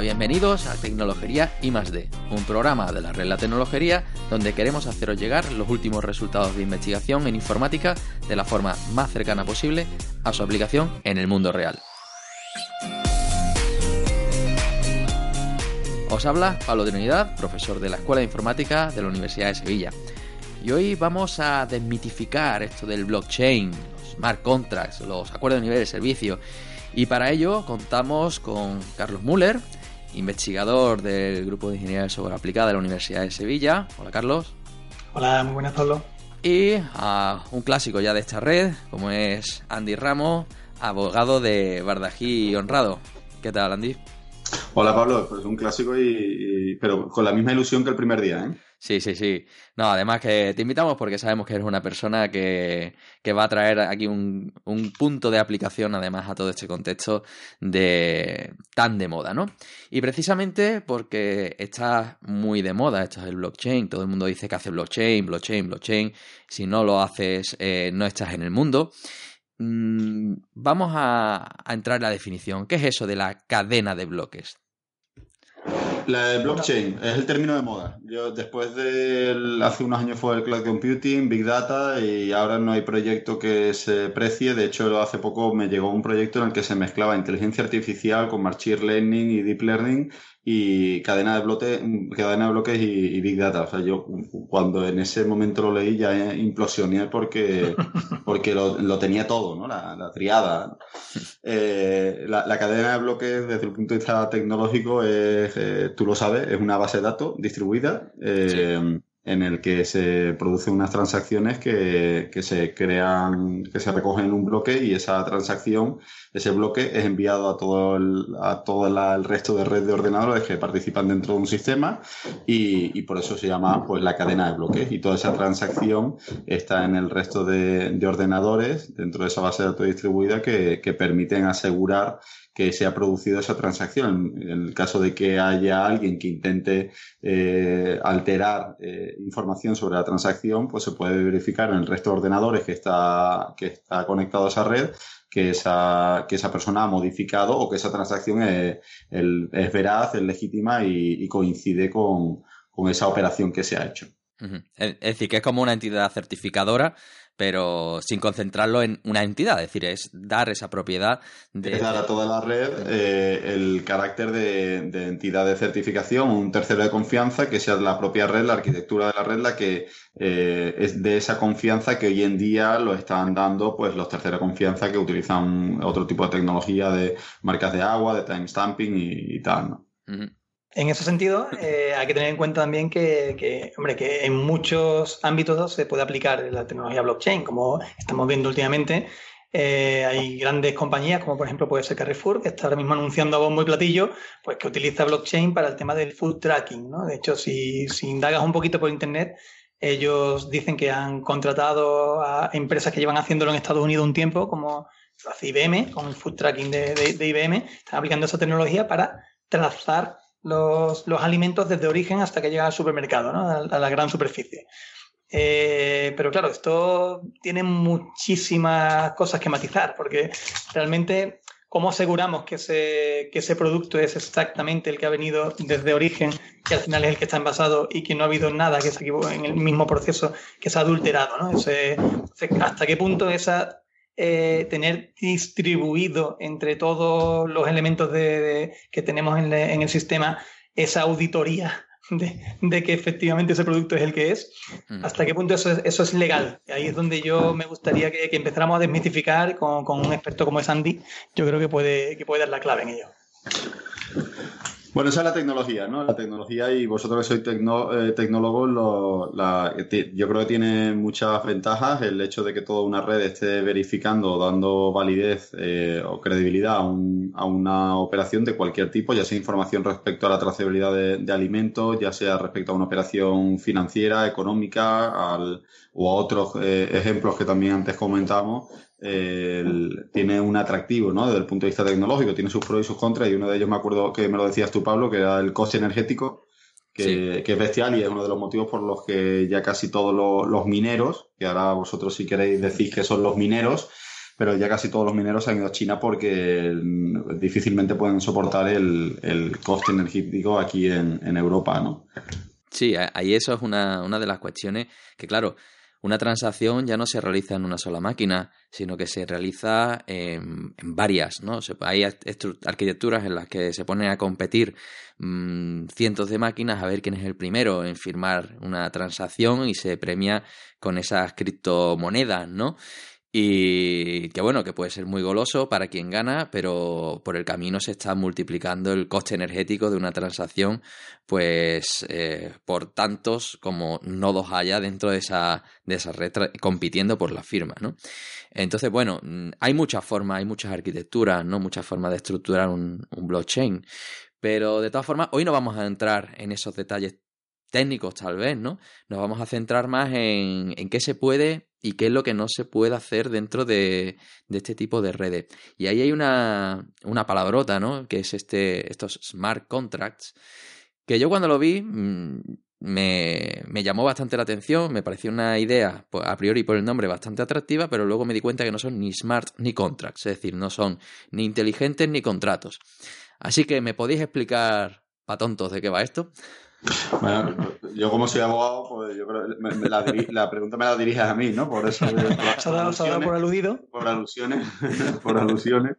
Bienvenidos a Tecnología I D, un programa de la red La Tecnología donde queremos haceros llegar los últimos resultados de investigación en informática de la forma más cercana posible a su aplicación en el mundo real. Os habla Pablo de Unidad, profesor de la Escuela de Informática de la Universidad de Sevilla. Y hoy vamos a desmitificar esto del blockchain, los smart contracts, los acuerdos de nivel de servicio y para ello contamos con Carlos Müller, investigador del Grupo de Ingeniería de Software Aplicada de la Universidad de Sevilla. Hola Carlos. Hola, muy buenas Pablo. Y a un clásico ya de esta red, como es Andy Ramos, abogado de Bardají Honrado. ¿Qué tal, Andy? Hola Pablo, pues un clásico y, pero con la misma ilusión que el primer día, ¿eh? Sí, sí, sí. No, además que te invitamos porque sabemos que eres una persona que, va a traer aquí un, un, punto de aplicación además a todo este contexto de tan de moda, ¿no? Y precisamente porque está muy de moda, esto es el blockchain, todo el mundo dice que hace blockchain, blockchain, blockchain, si no lo haces eh, no estás en el mundo. Mm, vamos a, a entrar en la definición. ¿Qué es eso de la cadena de bloques? La de blockchain es el término de moda. Yo después de hace unos años fue el cloud computing, big data y ahora no hay proyecto que se precie. De hecho, hace poco me llegó un proyecto en el que se mezclaba inteligencia artificial con machine learning y deep learning y cadena de bloques, cadena de bloques y, big data. O sea, yo cuando en ese momento lo leí ya implosioné porque, porque lo, tenía todo, ¿no? La, triada. Eh, la, cadena de bloques desde el punto de vista tecnológico es, eh, tú lo sabes, es una base de datos distribuida. Eh, en el que se producen unas transacciones que, que, se crean, que se recogen en un bloque y esa transacción, ese bloque es enviado a todo el, a todo el resto de red de ordenadores que participan dentro de un sistema y, y, por eso se llama pues la cadena de bloques. Y toda esa transacción está en el resto de, de ordenadores dentro de esa base de datos distribuida que, que permiten asegurar que se ha producido esa transacción. En el caso de que haya alguien que intente eh, alterar eh, información sobre la transacción, pues se puede verificar en el resto de ordenadores que está, que está conectado a esa red que esa, que esa persona ha modificado o que esa transacción es, es veraz, es legítima y, coincide con, con, esa operación que se ha hecho. Es decir, que es como una entidad certificadora pero sin concentrarlo en una entidad, es decir, es dar esa propiedad de... dar a toda la red eh, el carácter de, entidad de certificación, un tercero de confianza, que sea la propia red, la arquitectura de la red, la que eh, es de esa confianza que hoy en día lo están dando pues los terceros de confianza que utilizan otro tipo de tecnología de marcas de agua, de timestamping y, y tal, ¿no? En ese sentido, eh, hay que tener en cuenta también que, hombre, que en muchos ámbitos se puede aplicar la tecnología blockchain, como estamos viendo últimamente. Eh, hay grandes compañías, como por ejemplo puede ser Carrefour, que está ahora mismo anunciando a bombo y platillo, pues que utiliza blockchain para el tema del food tracking. De hecho, si, indagas un poquito por internet, ellos dicen que han contratado a empresas que llevan haciéndolo en Estados Unidos un tiempo, como hace IBM, con el food tracking de IBM, están aplicando esa tecnología para trazar los, los, alimentos desde origen hasta que llega al supermercado, ¿no? a, la gran superficie. Eh, pero claro, esto tiene muchísimas cosas que matizar, porque realmente, ¿cómo aseguramos que ese, que ese producto es exactamente el que ha venido desde origen, que al final es el que está envasado y que no ha habido nada que se equivoque en el mismo proceso que se ha adulterado? ¿no? ¿Hasta qué punto esa eh, tener distribuido entre todos los elementos de, que tenemos en, el sistema esa auditoría de, que efectivamente ese producto es el que es, mm. hasta qué punto eso es, eso es legal. Ahí es donde yo me gustaría que, empezáramos a desmitificar con, con, un experto como es Andy, yo creo que puede, que puede dar la clave en ello. Bueno, esa es la tecnología, ¿no? La tecnología y vosotros que sois eh, tecnólogos, yo creo que tiene muchas ventajas el hecho de que toda una red esté verificando, dando validez eh, o credibilidad a, una operación de cualquier tipo, ya sea información respecto a la trazabilidad de, alimentos, ya sea respecto a una operación financiera, económica, al, o a otros eh, ejemplos que también antes comentamos, tiene un atractivo, ¿no? Desde el punto de vista tecnológico, tiene sus pros y sus contras, y uno de ellos me acuerdo que me lo decías tú, Pablo, que era el coste energético, que, es bestial y es uno de los motivos por los que ya casi todos los, mineros, que ahora vosotros si queréis decir que son los mineros, pero ya casi todos los mineros se han ido a China porque difícilmente pueden soportar el, coste energético aquí en, en Europa, ¿no? Sí, ahí eso es una, una de las cuestiones que, claro, una transacción ya no se realiza en una sola máquina, sino que se realiza en, varias, ¿no? hay arquitecturas en las que se pone a competir mm, cientos de máquinas a ver quién es el primero en firmar una transacción y se premia con esas criptomonedas, ¿no? Y que bueno, que puede ser muy goloso para quien gana, pero por el camino se está multiplicando el coste energético de una transacción, pues eh, por tantos como nodos haya dentro de esa, de esa red compitiendo por la firma, ¿no? Entonces, bueno, mm, hay muchas formas, hay muchas arquitecturas, ¿no? Muchas formas de estructurar un, un blockchain. Pero de todas formas, hoy no vamos a entrar en esos detalles técnicos tal vez, ¿no? Nos vamos a centrar más en, en qué se puede y qué es lo que no se puede hacer dentro de, este tipo de redes. Y ahí hay una, una, palabrota, ¿no? Que es este, estos smart contracts, que yo cuando lo vi mm, me, me llamó bastante la atención, me pareció una idea, pues, a priori por el nombre, bastante atractiva, pero luego me di cuenta que no son ni smart ni contracts, es decir, no son ni inteligentes ni contratos. Así que, ¿me podéis explicar, pa' tontos, de qué va esto? Bueno, yo como soy abogado, pues yo creo la, pregunta me la diriges a mí, ¿no? Por eso. ¿Se ha dado, por aludido? Por alusiones, por alusiones.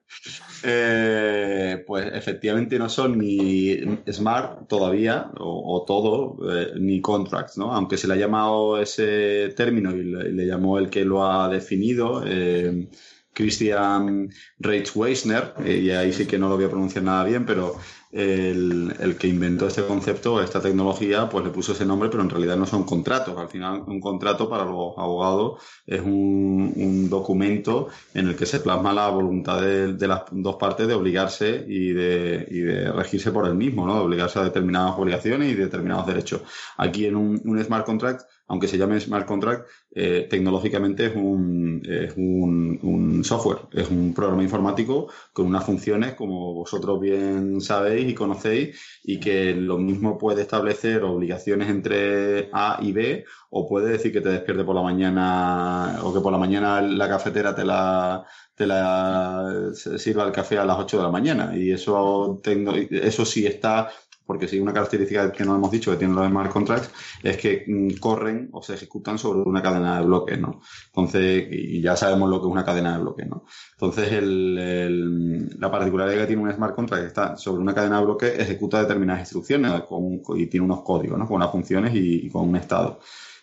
Eh, pues efectivamente no son ni smart todavía, o, todo, eh, ni contracts, ¿no? Aunque se le ha llamado ese término y le, llamó el que lo ha definido. Eh, Christian Reitz Weisner, y ahí sí que no lo voy a pronunciar nada bien, pero el, el, que inventó este concepto, esta tecnología, pues le puso ese nombre, pero en realidad no son contratos. Al final, un contrato para los abogados es un, un documento en el que se plasma la voluntad de, de, las dos partes de obligarse y de, y de regirse por el mismo, ¿no? De obligarse a determinadas obligaciones y determinados derechos. Aquí en un, un smart contract aunque se llame smart contract, eh, tecnológicamente es, un, software, es un programa informático con unas funciones, como vosotros bien sabéis y conocéis, y que lo mismo puede establecer obligaciones entre A y B, o puede decir que te despierte por la mañana, o que por la mañana la cafetera te la, te la sirva el café a las 8 de la mañana. Y eso, eso sí está porque si una característica que no hemos dicho que tienen los smart contracts es que mm, corren o se ejecutan sobre una cadena de bloques, ¿no? Entonces, y ya sabemos lo que es una cadena de bloques, ¿no? Entonces, la particularidad que tiene un smart contract que está sobre una cadena de bloques, ejecuta determinadas instrucciones y tiene unos códigos, ¿no? Con unas funciones y, con un estado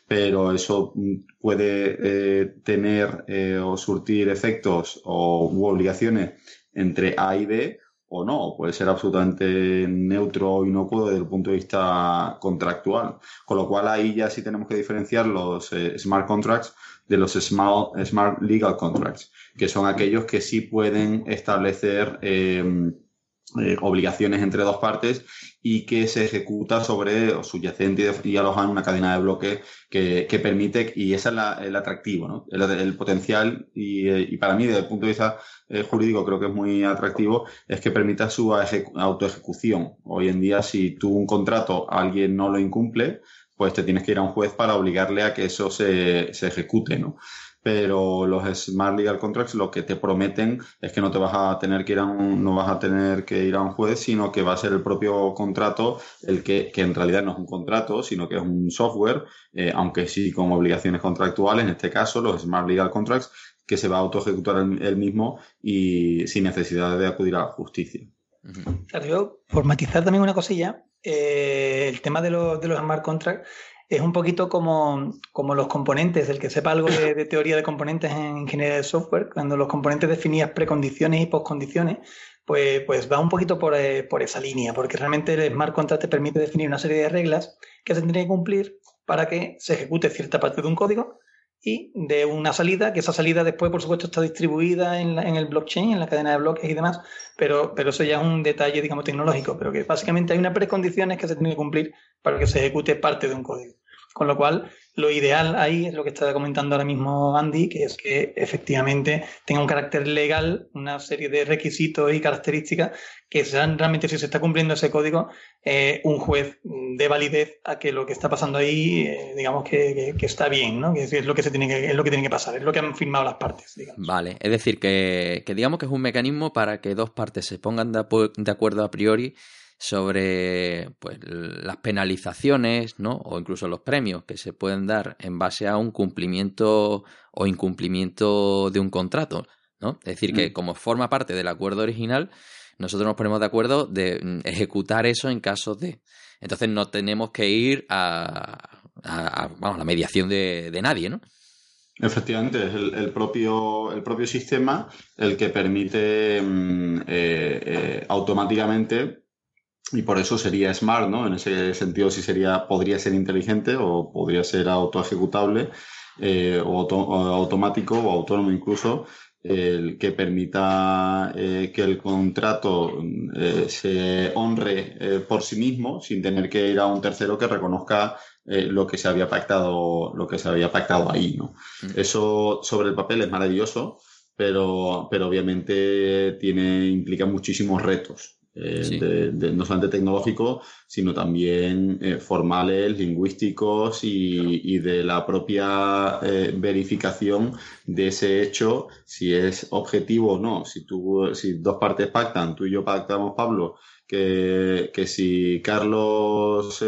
pero eso mm, puede eh, tener eh, o surtir efectos o u obligaciones entre A y B o no, puede ser absolutamente neutro o inocuo desde el punto de vista contractual. Con lo cual ahí ya sí tenemos que diferenciar los eh, smart contracts de los smart, smart, legal contracts, que son aquellos que sí pueden establecer eh, eh, obligaciones entre dos partes y que se ejecuta sobre subyacente y aloja en una cadena de bloques que, permite, y ese es el atractivo, el, potencial, y, y, para mí desde el punto de vista eh, jurídico creo que es muy atractivo, es que permita su autoejecución. Hoy en día si tú un contrato alguien no lo incumple, pues te tienes que ir a un juez para obligarle a que eso se, se ejecute, ¿no? Pero los Smart Legal Contracts lo que te prometen es que no te vas a tener que ir a un, no vas a tener que ir a un juez, sino que va a ser el propio contrato el que, que en realidad no es un contrato, sino que es un software, eh, aunque sí con obligaciones contractuales, en este caso los Smart Legal Contracts, que se va a auto ejecutar el, mismo y sin necesidad de acudir a la justicia. Claro, yo, por matizar también una cosilla, eh, el tema de, los, de los smart contracts es un poquito como, como los componentes, el que sepa algo de, teoría de componentes en ingeniería de software, cuando los componentes definías precondiciones y postcondiciones, pues, pues va un poquito por, eh, por, esa línea, porque realmente el smart contract te permite definir una serie de reglas que se tendrían que cumplir para que se ejecute cierta parte de un código y de una salida, que esa salida después, por supuesto, está distribuida en, en, el blockchain, en la cadena de bloques y demás, pero, pero eso ya es un detalle, digamos, tecnológico, pero que básicamente hay unas precondiciones que se tienen que cumplir para que se ejecute parte de un código. Con lo cual, lo ideal ahí es lo que está comentando ahora mismo Andy, que es que efectivamente tenga un carácter legal, una serie de requisitos y características que sean realmente, si se está cumpliendo ese código, eh, un juez de validez a que lo que está pasando ahí, eh, digamos que, está bien, ¿no? Que es lo que, se tiene que, es lo que tiene que pasar, es lo que han firmado las partes. Vale, es decir, que, digamos que es un mecanismo para que dos partes se pongan de acuerdo a priori sobre pues, las penalizaciones ¿no? o incluso los premios que se pueden dar en base a un cumplimiento o incumplimiento de un contrato. ¿no? Es decir, que mm. como forma parte del acuerdo original, nosotros nos ponemos de acuerdo de mm, ejecutar eso en caso de. Entonces no tenemos que ir a, vamos, la mediación de, nadie, ¿no? Efectivamente, es el, propio, el propio sistema el que permite mm, eh, eh, automáticamente y por eso sería smart, ¿no? En ese sentido sí sería, podría ser inteligente o podría ser autoejecutable eh, o, automático o autónomo incluso, el que permita eh, que el contrato eh, se honre eh, por sí mismo sin tener que ir a un tercero que reconozca lo que se había pactado, lo que se había pactado ahí, ¿no? Mm. Eso sobre el papel es maravilloso, pero, pero obviamente tiene, implica muchísimos retos. Eh, de, no solamente tecnológicos, sino también eh, formales, lingüísticos y, de la propia eh, verificación de ese hecho, si es objetivo o no. Si, tú, si dos partes pactan, tú y yo pactamos, Pablo, que, que si Carlos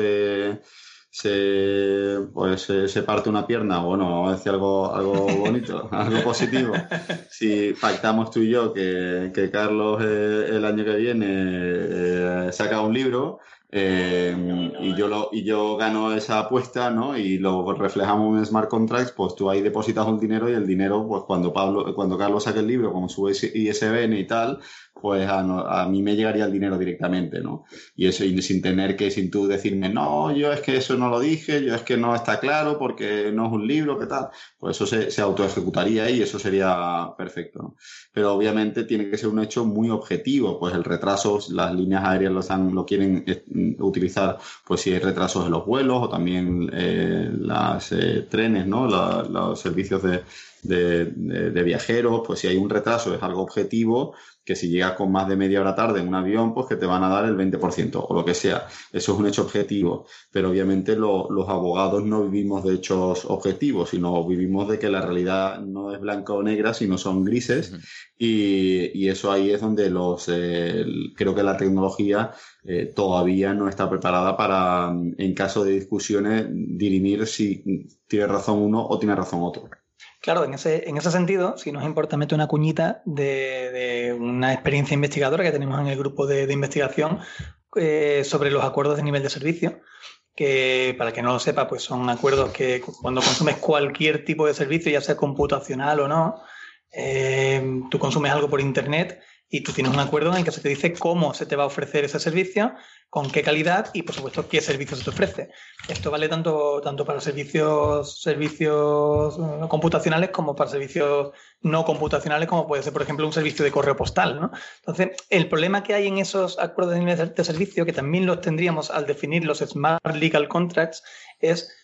se, pues, se, parte una pierna, bueno, vamos a decir algo, algo bonito, algo positivo. Si pactamos tú y yo que, que Carlos eh, el año que viene eh, saca un libro, eh, y, yo lo, y yo gano esa apuesta, ¿no? Y lo reflejamos en smart contracts, pues tú ahí depositas un dinero y el dinero, pues cuando Pablo, cuando Carlos saque el libro con su ISBN y tal, pues a, mí me llegaría el dinero directamente, ¿no? Y eso y sin tener que, sin tú decirme, no, yo es que eso no lo dije, yo es que no está claro porque no es un libro, ¿qué tal? Pues eso se, se autoejecutaría y eso sería perfecto, ¿no? Pero obviamente tiene que ser un hecho muy objetivo, pues el retraso, las líneas aéreas lo, están, lo quieren eh, utilizar, pues si hay retrasos en los vuelos o también eh, las eh, trenes, ¿no? los servicios de, de, de viajeros, pues si hay un retraso es algo objetivo, que si llegas con más de media hora tarde en un avión, pues que te van a dar el 20% o lo que sea. Eso es un hecho objetivo, pero obviamente los abogados no vivimos de hechos objetivos, sino vivimos de que la realidad no es blanca o negra, sino son grises y, eso ahí es donde los eh, creo que la tecnología eh, todavía no está preparada para, en caso de discusiones, dirimir si tiene razón uno o tiene razón otro. Claro, en ese, en ese sentido, si nos importa, meter una cuñita de, una experiencia investigadora que tenemos en el grupo de, investigación eh, sobre los acuerdos de nivel de servicio, que para que no lo sepa, pues son acuerdos que cuando consumes cualquier tipo de servicio, ya sea computacional o no, eh, tú consumes algo por Internet y tú tienes un acuerdo en el que se te dice cómo se te va a ofrecer ese servicio, con qué calidad y, por supuesto, qué servicio se te ofrece. Esto vale tanto, tanto para servicios, servicios eh, computacionales como para servicios no computacionales, como puede ser, por ejemplo, un servicio de correo postal. ¿no? Entonces, el problema que hay en esos acuerdos de servicio, que también los tendríamos al definir los Smart Legal Contracts, es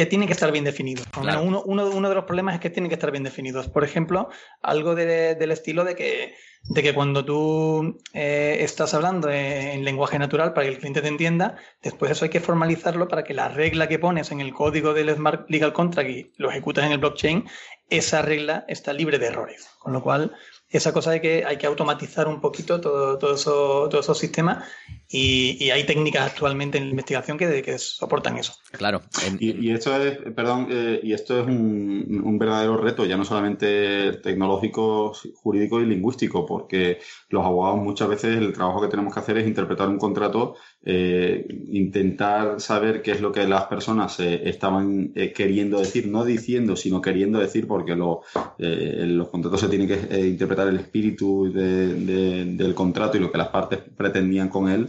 que tienen que estar bien definidos. Uno, uno, de los problemas es que tienen que estar bien definidos. Por ejemplo, algo del estilo de que, de que cuando tú eh, estás hablando en, lenguaje natural para que el cliente te entienda, después eso hay que formalizarlo para que la regla que pones en el código del Smart Legal Contract y lo ejecutas en el blockchain, esa regla está libre de errores. Con lo cual, esa cosa de que hay que automatizar un poquito todo, todo eso, todos esos sistemas y, hay técnicas actualmente en la investigación que, que soportan eso. Claro. Y, esto es, perdón, eh, y esto es un, un, verdadero reto, ya no solamente tecnológico, jurídico y lingüístico, porque los abogados muchas veces el trabajo que tenemos que hacer es interpretar un contrato, eh, intentar saber qué es lo que las personas eh, estaban queriendo decir, no diciendo, sino queriendo decir, porque lo, los contratos se tienen que interpretar el espíritu del contrato y lo que las partes pretendían con él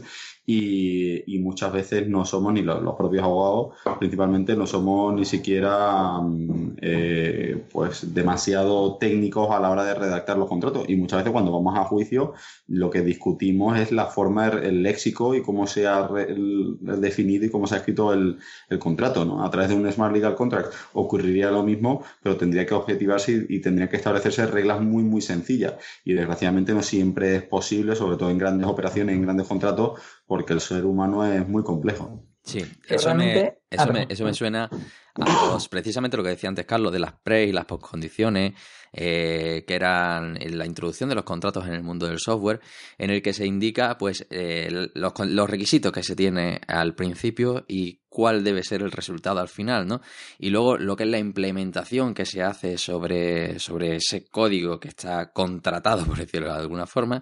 y, muchas veces no somos ni los, propios abogados, principalmente no somos ni siquiera mm, eh, pues demasiado técnicos a la hora de redactar los contratos y muchas veces cuando vamos a juicio lo que discutimos es la forma, el léxico y cómo se ha definido y cómo se ha escrito el, contrato, ¿no? A través de un Smart Legal Contract ocurriría lo mismo, pero tendría que objetivarse y, y tendría que establecerse reglas muy, muy sencillas y desgraciadamente no siempre es posible, sobre todo en grandes operaciones, en grandes contratos, porque el ser humano es muy complejo. Sí, eso me, eso, me, suena a precisamente lo que decía antes Carlos, de las pre y las postcondiciones, eh, que eran la introducción de los contratos en el mundo del software, en el que se indica pues eh, los, los, requisitos que se tiene al principio y cuál debe ser el resultado al final, ¿no? Y luego lo que es la implementación que se hace sobre, sobre ese código que está contratado, por decirlo de alguna forma,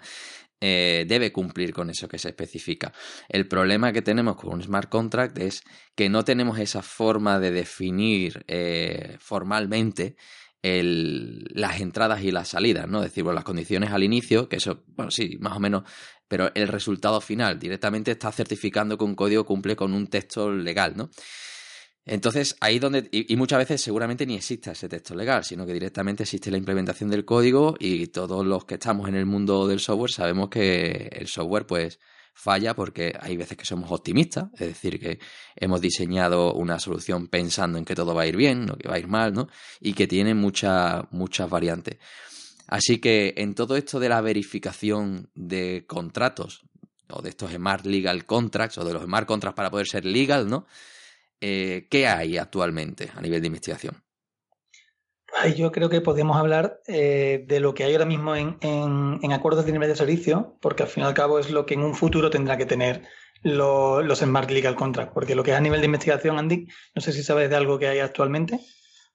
eh, debe cumplir con eso que se especifica. El problema que tenemos con un smart contract es que no tenemos esa forma de definir eh, formalmente las entradas y las salidas, ¿no? Es decir, las condiciones al inicio, que eso, bueno, sí, más o menos, pero el resultado final directamente está certificando que un código cumple con un texto legal, ¿no? Entonces, ahí donde, y, muchas veces seguramente ni existe ese texto legal, sino que directamente existe la implementación del código y todos los que estamos en el mundo del software sabemos que el software pues falla porque hay veces que somos optimistas, es decir, que hemos diseñado una solución pensando en que todo va a ir bien, no que va a ir mal, ¿no? Y que tiene muchas, muchas variantes. Así que en todo esto de la verificación de contratos, o de estos Smart Legal Contracts, o de los Smart Contracts para poder ser legal, ¿no? Eh, ¿qué hay actualmente a nivel de investigación? Yo creo que podemos hablar eh, de lo que hay ahora mismo en, acuerdos de nivel de servicio, porque al fin y al cabo es lo que en un futuro tendrá que tener los Smart Legal Contracts, porque lo que es a nivel de investigación, Andy, no sé si sabes de algo que hay actualmente.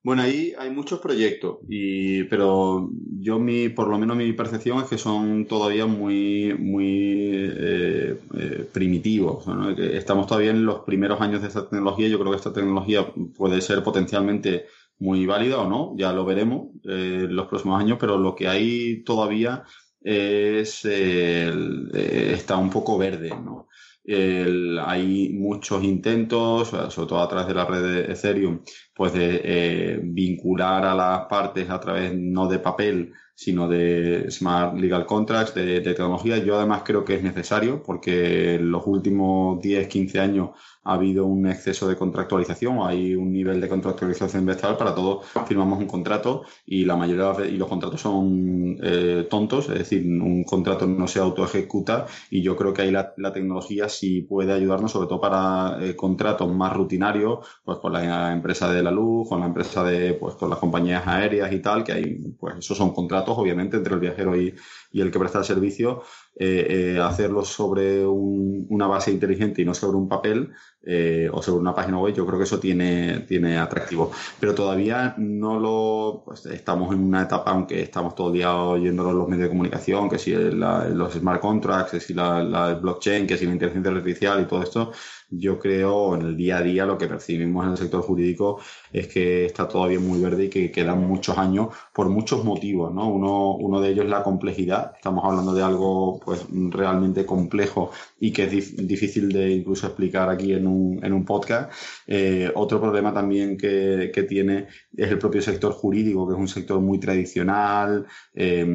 Bueno, ahí hay muchos proyectos, y, pero yo mi, por lo menos mi percepción es que son todavía muy, muy eh, eh, primitivos. Estamos todavía en los primeros años de esta tecnología. Yo creo que esta tecnología puede ser potencialmente muy válida o no, ya lo veremos eh, en los próximos años, pero lo que hay todavía es está un poco verde, ¿no? hay muchos intentos, sobre todo a través de la red Ethereum, pues de eh, vincular a las partes a través no de papel, sino de Smart Legal Contracts, de, tecnología. Yo además creo que es necesario porque en los últimos 10, 15 años ha habido un exceso de contractualización, hay un nivel de contractualización bestial para todos. Firmamos un contrato y la mayoría de y los contratos son eh, tontos, es decir, un contrato no se autoejecuta y yo creo que ahí la, tecnología sí puede ayudarnos, sobre todo para eh, contratos más rutinarios, pues con la empresa de la luz, con la empresa de, pues con las compañías aéreas y tal, que hay, pues esos son contratos obviamente entre el viajero y, y el que presta el servicio, eh, eh, hacerlo sobre una base inteligente y no sobre un papel eh, o sobre una página web, yo creo que eso tiene, tiene atractivo. Pero todavía no lo. Pues, estamos en una etapa, aunque estamos todo el día oyéndolo los medios de comunicación, que si los smart contracts, que si la, blockchain, que si la inteligencia artificial y todo esto, yo creo en el día a día lo que percibimos en el sector jurídico es que está todavía muy verde y que quedan muchos años por muchos motivos, ¿no? Uno, uno de ellos es la complejidad. Estamos hablando de algo pues realmente complejo y que es difícil de incluso explicar aquí en un, en un podcast. Eh, otro problema también que, que, tiene es el propio sector jurídico, que es un sector muy tradicional. Eh,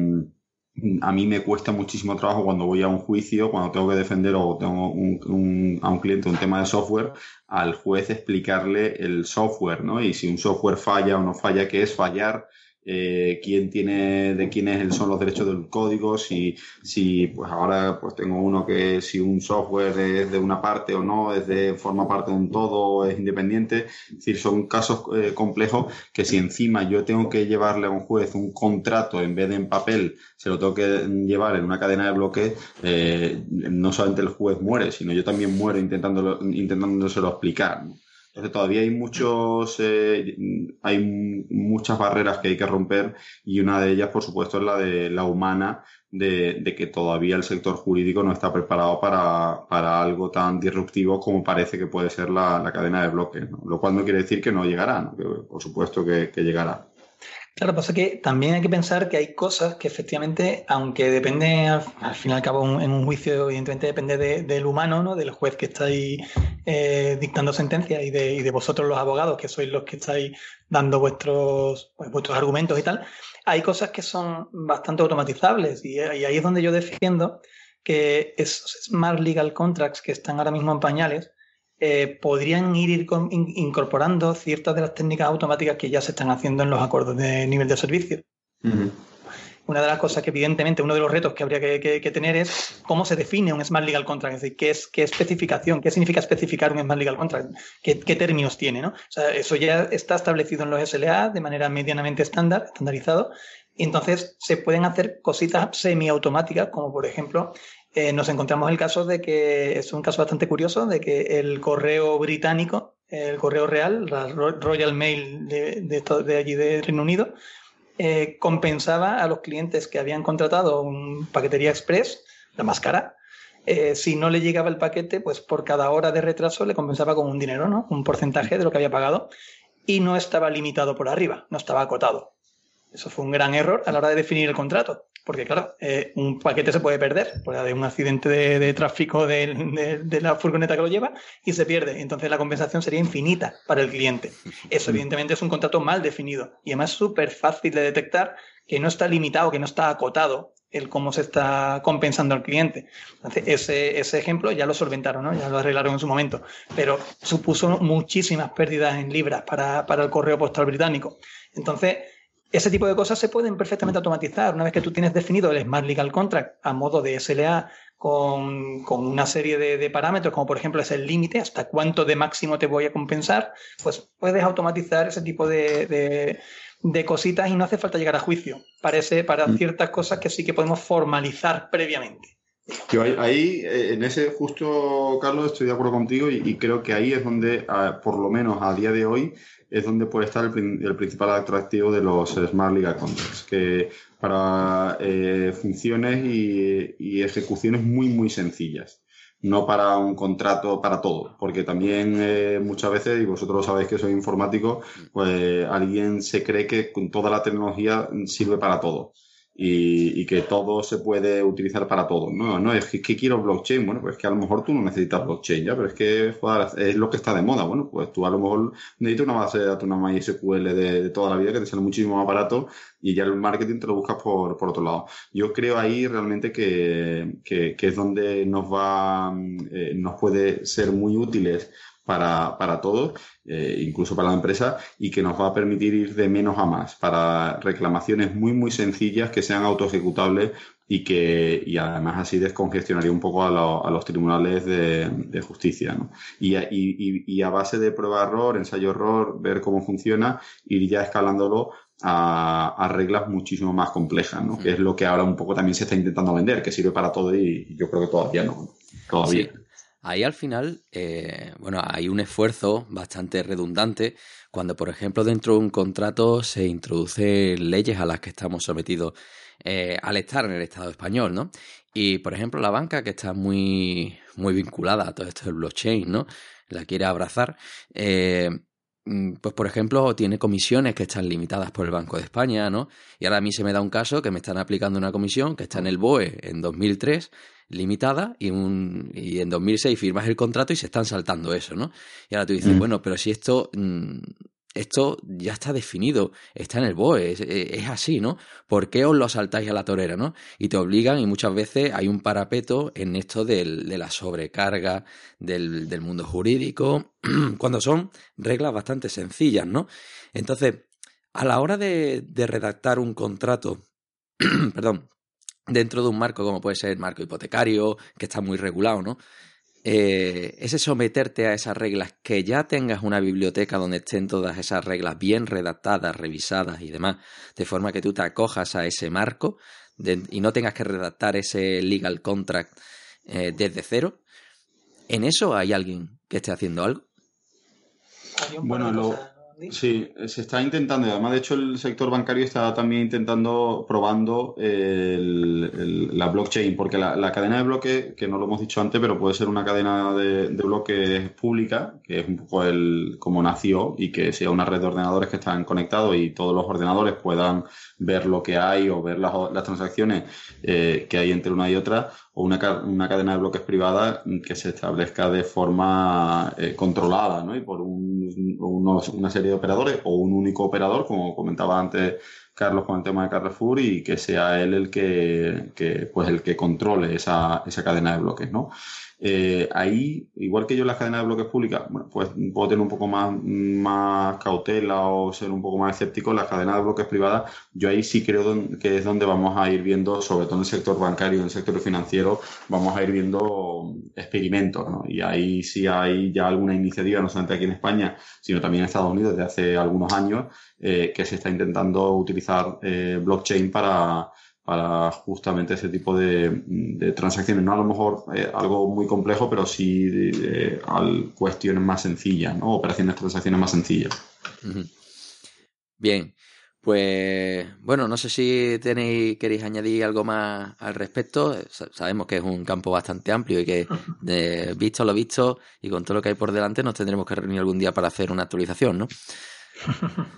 a mí me cuesta muchísimo trabajo cuando voy a un juicio, cuando tengo que defender o tengo a un cliente un tema de software, al juez explicarle el software, ¿no? Y si un software falla o no falla, qué es fallar, eh, quién tiene, de quiénes son los derechos del código, si, si pues ahora pues tengo uno que si un software es de una parte o no, es de, forma parte de un todo, es independiente. Es decir, son casos eh, complejos que si encima yo tengo que llevarle a un juez un contrato en vez de en papel, se lo tengo que llevar en una cadena de bloques, eh, no solamente el juez muere, sino yo también muero intentándolo, intentándoselo explicar. Entonces todavía hay muchos, eh, hay muchas barreras que hay que romper y una de ellas, por supuesto, es la de la humana, de, que todavía el sector jurídico no está preparado para, para algo tan disruptivo como parece que puede ser la, cadena de bloques, lo cual no quiere decir que no llegará, por supuesto que, llegará. Claro, pasa que también hay que pensar que hay cosas que efectivamente, aunque depende al, fin y al cabo en un juicio, evidentemente depende del humano, ¿no? del juez que está eh, dictando sentencia y de, y de, vosotros los abogados, que sois los que estáis dando vuestros, pues, vuestros argumentos y tal, hay cosas que son bastante automatizables y, y ahí es donde yo defiendo que esos smart legal contracts que están ahora mismo en pañales, eh, podrían ir, incorporando ciertas de las técnicas automáticas que ya se están haciendo en los acuerdos de nivel de servicio. Una de las cosas que evidentemente uno de los retos que habría que, tener es cómo se define un Smart Legal Contract, es decir, qué, es, qué especificación, qué significa especificar un Smart Legal Contract, qué, términos tiene. ¿no? eso ya está establecido en los SLA de manera medianamente estándar, estandarizado, y entonces se pueden hacer cositas semiautomáticas, como por ejemplo eh, nos encontramos el caso de que es un caso bastante curioso de que el correo británico, el correo real, la Royal Mail de, allí de Reino Unido, eh, compensaba a los clientes que habían contratado un paquetería express, la más cara, eh, si no le llegaba el paquete, pues por cada hora de retraso le compensaba con un dinero, ¿no? Un porcentaje de lo que había pagado y no estaba limitado por arriba, no estaba acotado. Eso fue un gran error a la hora de definir el contrato. Porque, claro, eh, un paquete se puede perder, puede haber un accidente de, tráfico de, la furgoneta que lo lleva y se pierde. Entonces la compensación sería infinita para el cliente. Eso, evidentemente, es un contrato mal definido y además súper fácil de detectar que no está limitado, que no está acotado el cómo se está compensando al cliente. Entonces, ese, ese ejemplo ya lo solventaron, ¿no? ya lo arreglaron en su momento, pero supuso muchísimas pérdidas en libras para, para el correo postal británico. Entonces, ese tipo de cosas se pueden perfectamente automatizar. Una vez que tú tienes definido el Smart Legal Contract a modo de SLA con, una serie de, parámetros, como por ejemplo es el límite, hasta cuánto de máximo te voy a compensar, pues puedes automatizar ese tipo de, cositas y no hace falta llegar a juicio. Parece para mm. ciertas cosas que sí que podemos formalizar previamente. Yo ahí, eh, en ese justo, Carlos, estoy de acuerdo contigo y, creo que ahí es donde, por lo menos a día de hoy, es donde puede estar el, principal atractivo de los Smart Legal Contracts, que para eh, funciones y, ejecuciones muy, muy sencillas. No para un contrato para todo, porque también eh, muchas veces, y vosotros sabéis que soy informático, pues alguien se cree que con toda la tecnología sirve para todo y, que todo se puede utilizar para todo. No, no, es que, quiero blockchain. Bueno, pues que a lo mejor tú no necesitas blockchain ya, pero es que es lo que está de moda. Bueno, pues tú a lo mejor necesitas una base de datos, una MySQL de, de toda la vida que te sale muchísimo más barato y ya el marketing te lo buscas por, por otro lado. Yo creo ahí realmente que, que, es donde nos va, eh, nos puede ser muy útiles para, para todos, eh, incluso para la empresa, y que nos va a permitir ir de menos a más para reclamaciones muy, muy sencillas que sean autoejecutables y que y además así descongestionaría un poco a, a los tribunales de, de justicia. ¿no? Y, y, y, a base de prueba-error, ensayo-error, ver cómo funciona, ir ya escalándolo a, a, reglas muchísimo más complejas, ¿no? que es lo que ahora un poco también se está intentando vender, que sirve para todo y yo creo que todavía no. Todavía. Ahí al final, eh, bueno, hay un esfuerzo bastante redundante cuando, por ejemplo, dentro de un contrato se introducen leyes a las que estamos sometidos eh, al estar en el Estado español, ¿no? Y, por ejemplo, la banca, que está muy, muy vinculada a todo esto del blockchain, ¿no? La quiere abrazar. Eh, pues por ejemplo, tiene comisiones que están limitadas por el Banco de España, ¿no? Y ahora a mí se me da un caso que me están aplicando una comisión que está en el BOE en 2003 limitada y, un, y en 2006 firmas el contrato y se están saltando eso, ¿no? Y ahora tú dices, mm. bueno, pero si esto, mm, esto ya está definido, está en el BOE, es, así, ¿no? ¿Por qué os lo saltáis a la torera, ¿no? Y te obligan y muchas veces hay un parapeto en esto del, de la sobrecarga del, del mundo jurídico, cuando son reglas bastante sencillas, ¿no? Entonces, a la hora de, de redactar un contrato, perdón, dentro de un marco como puede ser el marco hipotecario, que está muy regulado, ¿no? Eh, ese someterte a esas reglas, que ya tengas una biblioteca donde estén todas esas reglas bien redactadas, revisadas y demás, de forma que tú te acojas a ese marco y no tengas que redactar ese legal contract eh, desde cero. ¿En eso hay alguien que esté haciendo algo? Bueno, lo, Sí, se está intentando, además de hecho el sector bancario está también intentando, probando la blockchain, porque la, cadena de bloques, que no lo hemos dicho antes, pero puede ser una cadena de, bloques pública, que es un poco el como nació, y que sea una red de ordenadores que están conectados y todos los ordenadores puedan ver lo que hay o ver las, transacciones eh, que hay entre una y otra, o una, una, cadena de bloques privada que se establezca de forma eh, controlada ¿no? y por una serie de operadores o un único operador, como comentaba antes Carlos con el tema de Carrefour, y que sea él el que, que pues el que controle esa, esa cadena de bloques. ¿no? Eh, ahí, igual que yo en las cadenas de bloques públicas, bueno, pues puedo tener un poco más, más cautela o ser un poco más escéptico. En las cadenas de bloques privadas, yo ahí sí creo que es donde vamos a ir viendo, sobre todo en el sector bancario en el sector financiero, vamos a ir viendo experimentos, ¿no? Y ahí sí hay ya alguna iniciativa, no solamente aquí en España, sino también en Estados Unidos desde hace algunos años, eh, que se está intentando utilizar eh, blockchain para para justamente ese tipo de, transacciones. No a lo mejor eh, algo muy complejo, pero sí de, cuestiones más sencillas, ¿no? operaciones, transacciones más sencillas. Bien, pues bueno, no sé si tenéis, queréis añadir algo más al respecto. Sabemos que es un campo bastante amplio y que visto lo visto y con todo lo que hay por delante nos tendremos que reunir algún día para hacer una actualización, ¿no?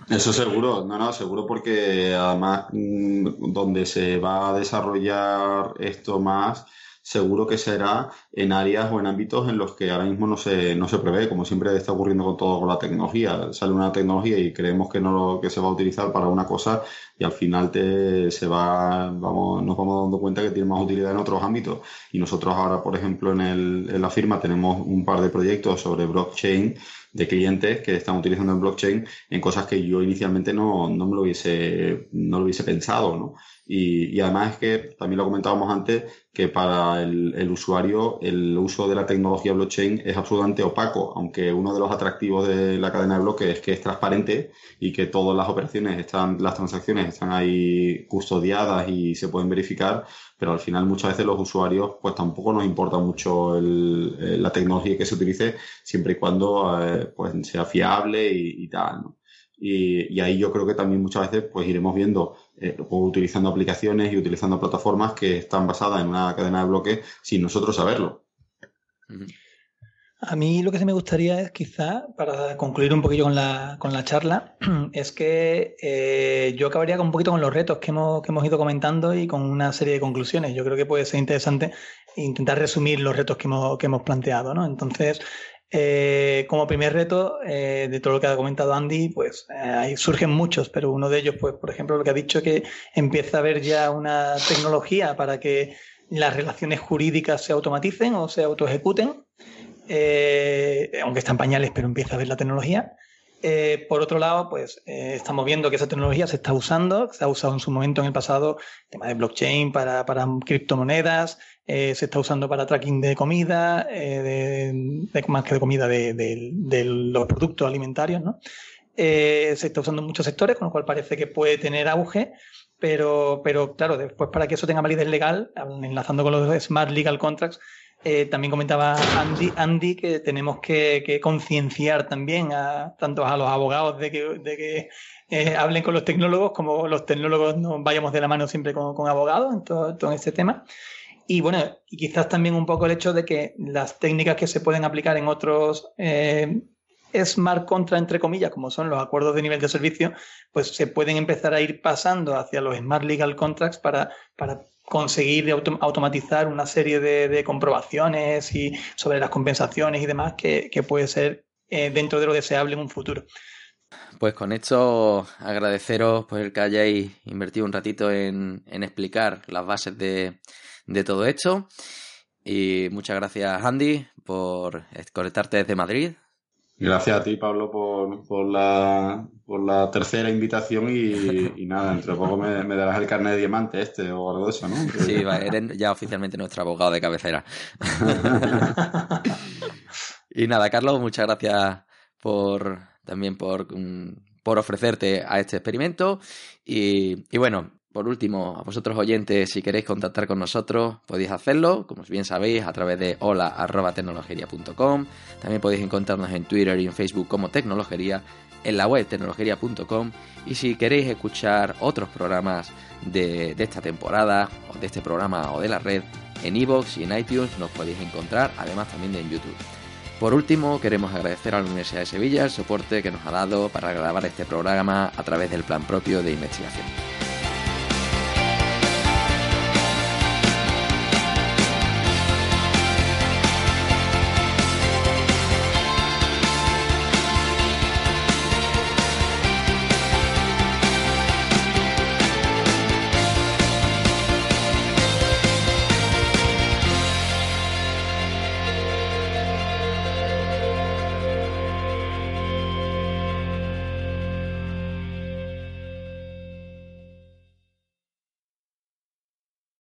Eso seguro, no, no, seguro porque además mm, donde se va a desarrollar esto más, seguro que será en áreas o en ámbitos en los que ahora mismo no se, no se prevé, como siempre está ocurriendo con todo con la tecnología. Sale una tecnología y creemos que no que se va a utilizar para una cosa y al final te, se va, vamos, nos vamos dando cuenta que tiene más utilidad en otros ámbitos. Y nosotros ahora, por ejemplo, en, el, en la firma tenemos un par de proyectos sobre blockchain de clientes que están utilizando el blockchain en cosas que yo inicialmente no, no me lo hubiese, no lo hubiese pensado, ¿no? Y, y, además es que, también lo comentábamos antes, que para el, el, usuario el uso de la tecnología blockchain es absolutamente opaco, aunque uno de los atractivos de la cadena de bloques es que es transparente y que todas las operaciones están, las transacciones están ahí custodiadas y se pueden verificar, pero al final muchas veces los usuarios pues tampoco nos importa mucho el, la tecnología que se utilice siempre y cuando eh, pues sea fiable y, y tal, ¿no? Y, y, ahí yo creo que también muchas veces pues iremos viendo eh, utilizando aplicaciones y utilizando plataformas que están basadas en una cadena de bloques sin nosotros saberlo. A mí lo que sí me gustaría es quizá, para concluir un poquillo con la, con la charla, es que eh, yo acabaría con un poquito con los retos que hemos, que hemos ido comentando y con una serie de conclusiones. Yo creo que puede ser interesante intentar resumir los retos que hemos, que hemos planteado. ¿no? Entonces, eh, como primer reto, eh, de todo lo que ha comentado Andy, pues eh, ahí surgen muchos, pero uno de ellos, pues, por ejemplo, lo que ha dicho que empieza a haber ya una tecnología para que las relaciones jurídicas se automaticen o se autoejecuten, aunque están pañales, pero empieza a ver la tecnología. por otro lado, pues estamos viendo que esa tecnología se está usando, se ha usado en su momento en el pasado, el tema de blockchain para criptomonedas, eh, se está usando para tracking de comida, eh, más que de comida, de, los productos alimentarios, ¿no? Eh, se está usando en muchos sectores, con lo cual parece que puede tener auge, pero, pero claro, después para que eso tenga validez legal, enlazando con los Smart Legal Contracts, también comentaba Andy, Andy que tenemos que, concienciar también a tanto a los abogados de que, hablen con los tecnólogos como los tecnólogos nos vayamos de la mano siempre con, con abogados en todo, todo este tema. Y bueno, y quizás también un poco el hecho de que las técnicas que se pueden aplicar en otros eh, smart contra, entre comillas, como son los acuerdos de nivel de servicio, pues se pueden empezar a ir pasando hacia los smart legal contracts para, para conseguir automatizar una serie de, comprobaciones y sobre las compensaciones y demás que, puede ser eh, dentro de lo deseable en un futuro. Pues con esto agradeceros por el que hayáis invertido un ratito en explicar las bases de, de todo esto. Y muchas gracias, Andy, por conectarte desde Madrid. Gracias a ti, Pablo, por, por, la, por la tercera invitación y, nada, entre poco me, me, darás el carnet de diamante este o algo de eso, ¿no? Sí, eres ya oficialmente nuestro abogado de cabecera. y nada, Carlos, muchas gracias por también por, mm, por ofrecerte a este experimento. Y, y bueno, por último, a vosotros oyentes, si queréis contactar con nosotros, podéis hacerlo, como bien sabéis, a través de hola.tecnologería.com. También podéis encontrarnos en Twitter y en Facebook como Tecnologería. en la web tecnologería.com y si queréis escuchar otros programas de, esta temporada, o de este programa o de la red, en iVoox y en iTunes nos podéis encontrar, además también en YouTube. Por último, queremos agradecer a la Universidad de Sevilla el soporte que nos ha dado para grabar este programa a través del plan propio de investigación.